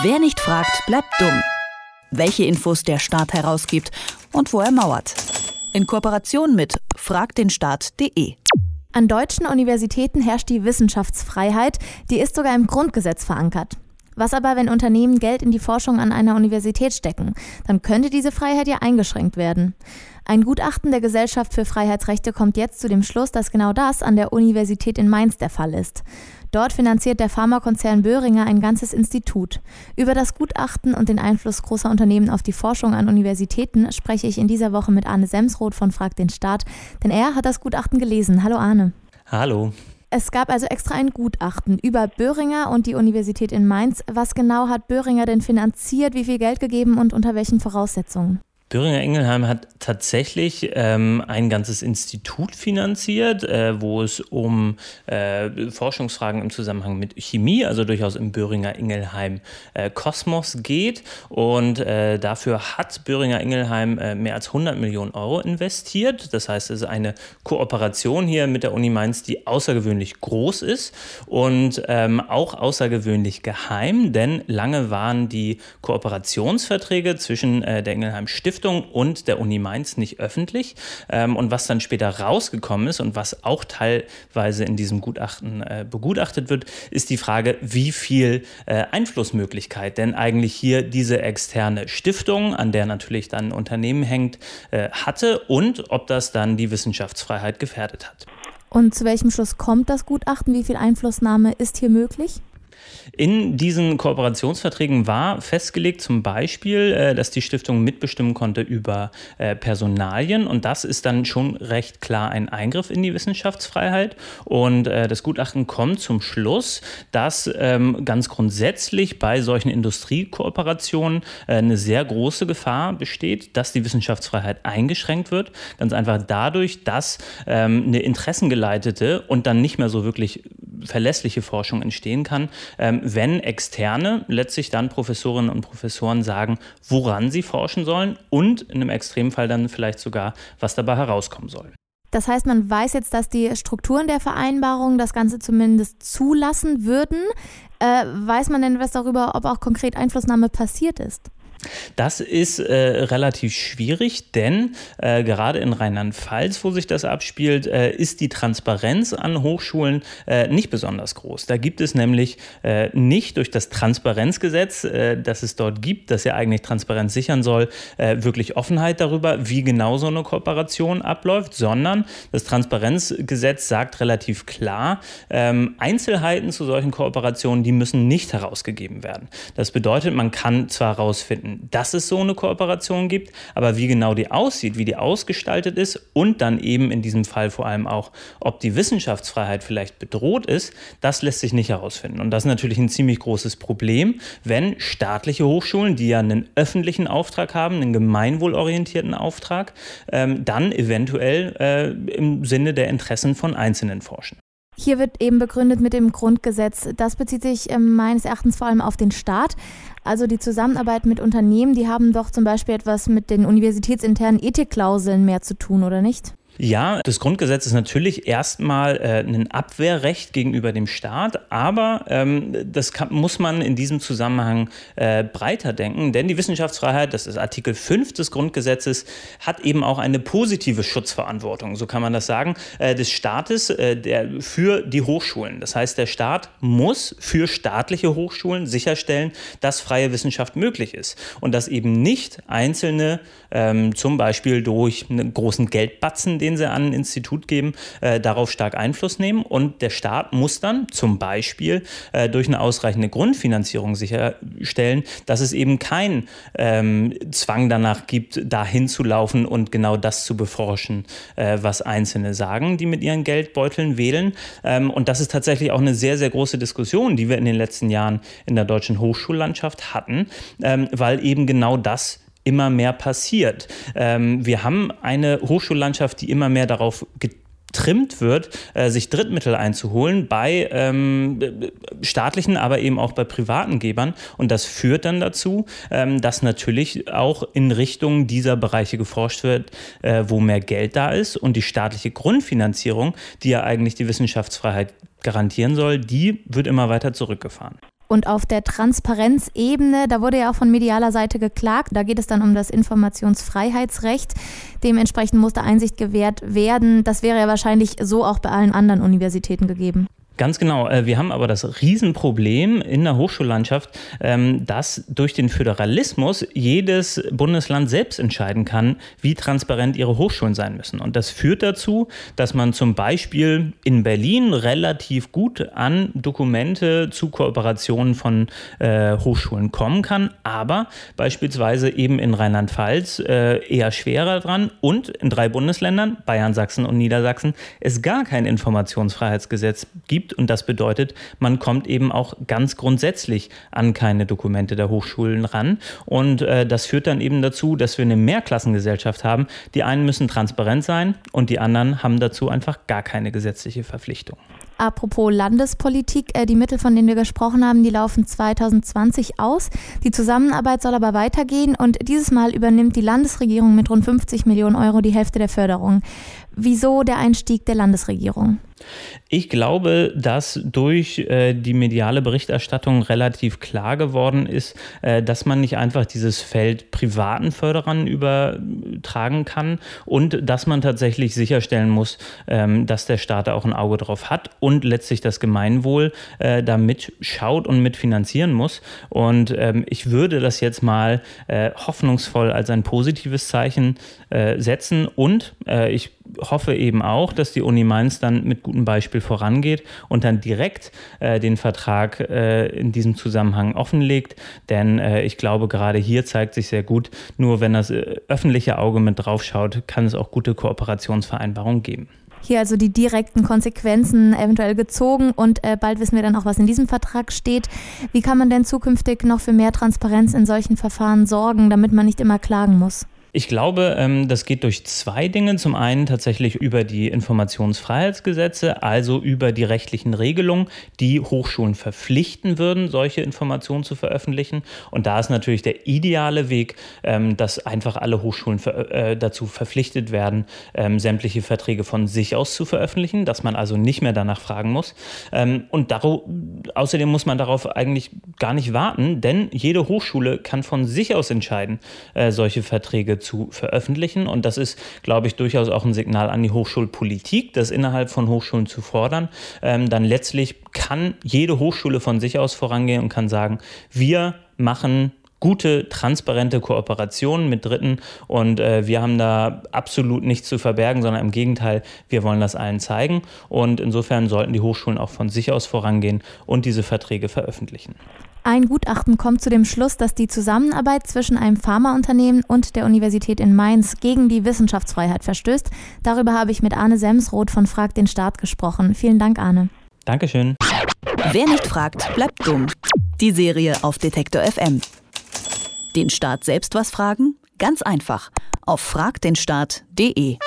Wer nicht fragt, bleibt dumm. Welche Infos der Staat herausgibt und wo er mauert. In Kooperation mit fragdenstaat.de. An deutschen Universitäten herrscht die Wissenschaftsfreiheit, die ist sogar im Grundgesetz verankert. Was aber, wenn Unternehmen Geld in die Forschung an einer Universität stecken? Dann könnte diese Freiheit ja eingeschränkt werden. Ein Gutachten der Gesellschaft für Freiheitsrechte kommt jetzt zu dem Schluss, dass genau das an der Universität in Mainz der Fall ist. Dort finanziert der Pharmakonzern Böhringer ein ganzes Institut. Über das Gutachten und den Einfluss großer Unternehmen auf die Forschung an Universitäten spreche ich in dieser Woche mit Arne Semsroth von Frag den Staat, denn er hat das Gutachten gelesen. Hallo Arne. Hallo. Es gab also extra ein Gutachten über Böhringer und die Universität in Mainz. Was genau hat Böhringer denn finanziert, wie viel Geld gegeben und unter welchen Voraussetzungen? Böhringer Ingelheim hat tatsächlich ähm, ein ganzes Institut finanziert, äh, wo es um äh, Forschungsfragen im Zusammenhang mit Chemie, also durchaus im Böhringer Ingelheim äh, Kosmos geht. Und äh, dafür hat Böhringer Ingelheim äh, mehr als 100 Millionen Euro investiert. Das heißt, es ist eine Kooperation hier mit der Uni Mainz, die außergewöhnlich groß ist und ähm, auch außergewöhnlich geheim, denn lange waren die Kooperationsverträge zwischen äh, der Ingelheim Stiftung Stiftung und der Uni Mainz nicht öffentlich. Ähm, und was dann später rausgekommen ist und was auch teilweise in diesem Gutachten äh, begutachtet wird, ist die Frage, wie viel äh, Einflussmöglichkeit denn eigentlich hier diese externe Stiftung, an der natürlich dann ein Unternehmen hängt, äh, hatte und ob das dann die Wissenschaftsfreiheit gefährdet hat. Und zu welchem Schluss kommt das Gutachten? Wie viel Einflussnahme ist hier möglich? In diesen Kooperationsverträgen war festgelegt zum Beispiel, äh, dass die Stiftung mitbestimmen konnte über äh, Personalien. Und das ist dann schon recht klar ein Eingriff in die Wissenschaftsfreiheit. Und äh, das Gutachten kommt zum Schluss, dass ähm, ganz grundsätzlich bei solchen Industriekooperationen eine sehr große Gefahr besteht, dass die Wissenschaftsfreiheit eingeschränkt wird, ganz einfach dadurch, dass ähm, eine interessengeleitete und dann nicht mehr so wirklich verlässliche Forschung entstehen kann, ähm, wenn Externe letztlich dann Professorinnen und Professoren sagen, woran sie forschen sollen und in einem Extremfall dann vielleicht sogar, was dabei herauskommen soll. Das heißt, man weiß jetzt, dass die Strukturen der Vereinbarung das Ganze zumindest zulassen würden. Äh, weiß man denn was darüber, ob auch konkret Einflussnahme passiert ist? Das ist äh, relativ schwierig, denn äh, gerade in Rheinland-Pfalz, wo sich das abspielt, äh, ist die Transparenz an Hochschulen äh, nicht besonders groß. Da gibt es nämlich äh, nicht durch das Transparenzgesetz, äh, das es dort gibt, das ja eigentlich Transparenz sichern soll, wirklich Offenheit darüber, wie genau so eine Kooperation abläuft, sondern das Transparenzgesetz sagt relativ klar, ähm, Einzelheiten zu solchen Kooperationen, die müssen nicht herausgegeben werden. Das bedeutet, man kann zwar herausfinden, dass es so eine Kooperation gibt, aber wie genau die aussieht, wie die ausgestaltet ist und dann eben in diesem Fall vor allem auch, ob die Wissenschaftsfreiheit vielleicht bedroht ist, das lässt sich nicht herausfinden. Und das ist natürlich ein ziemlich großes Problem, wenn staatliche Hochschulen, die ja einen öffentlichen Auftrag haben, einen gemeinwohlorientierten Auftrag, ähm, dann eventuell äh, im Sinne der Interessen von Einzelnen forschen. Hier wird eben begründet mit dem Grundgesetz. Das bezieht sich äh, meines Erachtens vor allem auf den Staat. Also die Zusammenarbeit mit Unternehmen, die haben doch zum Beispiel etwas mit den universitätsinternen Ethikklauseln mehr zu tun, oder nicht? Ja, das Grundgesetz ist natürlich erstmal äh, ein Abwehrrecht gegenüber dem Staat, aber ähm, das kann, muss man in diesem Zusammenhang äh, breiter denken, denn die Wissenschaftsfreiheit, das ist Artikel 5 des Grundgesetzes, hat eben auch eine positive Schutzverantwortung, so kann man das sagen, äh, des Staates äh, der, für die Hochschulen. Das heißt, der Staat muss für staatliche Hochschulen sicherstellen, dass freie Wissenschaft möglich ist und dass eben nicht einzelne, ähm, zum Beispiel durch einen großen Geldbatzen, den sie an ein Institut geben, äh, darauf stark Einfluss nehmen. Und der Staat muss dann zum Beispiel äh, durch eine ausreichende Grundfinanzierung sicherstellen, dass es eben keinen ähm, Zwang danach gibt, dahin zu laufen und genau das zu beforschen, äh, was Einzelne sagen, die mit ihren Geldbeuteln wählen. Ähm, und das ist tatsächlich auch eine sehr, sehr große Diskussion, die wir in den letzten Jahren in der deutschen Hochschullandschaft hatten, ähm, weil eben genau das immer mehr passiert. Ähm, wir haben eine Hochschullandschaft, die immer mehr darauf getrimmt wird, äh, sich Drittmittel einzuholen bei ähm, staatlichen, aber eben auch bei privaten Gebern. Und das führt dann dazu, ähm, dass natürlich auch in Richtung dieser Bereiche geforscht wird, äh, wo mehr Geld da ist. Und die staatliche Grundfinanzierung, die ja eigentlich die Wissenschaftsfreiheit garantieren soll, die wird immer weiter zurückgefahren. Und auf der Transparenzebene, da wurde ja auch von medialer Seite geklagt. Da geht es dann um das Informationsfreiheitsrecht. Dementsprechend musste Einsicht gewährt werden. Das wäre ja wahrscheinlich so auch bei allen anderen Universitäten gegeben. Ganz genau. Äh, wir haben aber das Riesenproblem in der Hochschullandschaft, ähm, dass durch den Föderalismus jedes Bundesland selbst entscheiden kann, wie transparent ihre Hochschulen sein müssen. Und das führt dazu, dass man zum Beispiel in Berlin relativ gut an Dokumente zu Kooperationen von äh, Hochschulen kommen kann, aber beispielsweise eben in Rheinland-Pfalz äh, eher schwerer dran und in drei Bundesländern, Bayern, Sachsen und Niedersachsen, es gar kein Informationsfreiheitsgesetz gibt gibt. Und das bedeutet, man kommt eben auch ganz grundsätzlich an keine Dokumente der Hochschulen ran. Und äh, das führt dann eben dazu, dass wir eine Mehrklassengesellschaft haben. Die einen müssen transparent sein und die anderen haben dazu einfach gar keine gesetzliche Verpflichtung. Apropos Landespolitik, äh, die Mittel, von denen wir gesprochen haben, die laufen 2020 aus. Die Zusammenarbeit soll aber weitergehen und dieses Mal übernimmt die Landesregierung mit rund 50 Millionen Euro die Hälfte der Förderung. Wieso der Einstieg der Landesregierung? Ich glaube, dass durch äh, die mediale Berichterstattung relativ klar geworden ist, äh, dass man nicht einfach dieses Feld privaten Förderern übertragen kann und dass man tatsächlich sicherstellen muss, ähm, dass der Staat auch ein Auge drauf hat und letztlich das Gemeinwohl äh, da mitschaut und mitfinanzieren muss. Und ähm, ich würde das jetzt mal äh, hoffnungsvoll als ein positives Zeichen äh, setzen und äh, ich hoffe eben auch, dass die Uni Mainz dann mit gutem Beispiel vorangeht und dann direkt äh, den Vertrag äh, in diesem Zusammenhang offenlegt. Denn äh, ich glaube, gerade hier zeigt sich sehr gut, nur wenn das äh, öffentliche Auge mit drauf schaut, kann es auch gute Kooperationsvereinbarungen geben. Hier also die direkten Konsequenzen eventuell gezogen und äh, bald wissen wir dann auch, was in diesem Vertrag steht. Wie kann man denn zukünftig noch für mehr Transparenz in solchen Verfahren sorgen, damit man nicht immer klagen muss? Ich glaube, ähm, das geht durch zwei Dinge. Zum einen tatsächlich über die Informationsfreiheitsgesetze, also über die rechtlichen Regelungen, die Hochschulen verpflichten würden, solche Informationen zu veröffentlichen. Und da ist natürlich der ideale Weg, ähm, dass einfach alle Hochschulen äh, dazu verpflichtet werden, ähm, sämtliche Verträge von sich aus zu veröffentlichen, dass man also nicht mehr danach fragen muss. Und außerdem muss man darauf eigentlich gar nicht warten, denn jede Hochschule kann von sich aus entscheiden, äh, solche Verträge zu veröffentlichen. Und das ist, glaube ich, durchaus auch ein Signal an die Hochschulpolitik, das innerhalb von Hochschulen zu fordern. Ähm, dann letztlich kann jede Hochschule von sich aus vorangehen und kann sagen, wir machen gute, transparente Kooperationen mit Dritten und äh, wir haben da absolut nichts zu verbergen, sondern im Gegenteil, wir wollen das allen zeigen und insofern sollten die Hochschulen auch von sich aus vorangehen und diese Verträge veröffentlichen. Ein Gutachten kommt zu dem Schluss, dass die Zusammenarbeit zwischen einem Pharmaunternehmen und der Universität in Mainz gegen die Wissenschaftsfreiheit verstößt. Darüber habe ich mit Arne Semsroth von Frag den Staat gesprochen. Vielen Dank, Arne. Dankeschön. Wer nicht fragt, bleibt dumm. Die Serie auf Detektor FM. Den Staat selbst was fragen? Ganz einfach. Auf fragdenstaat.de.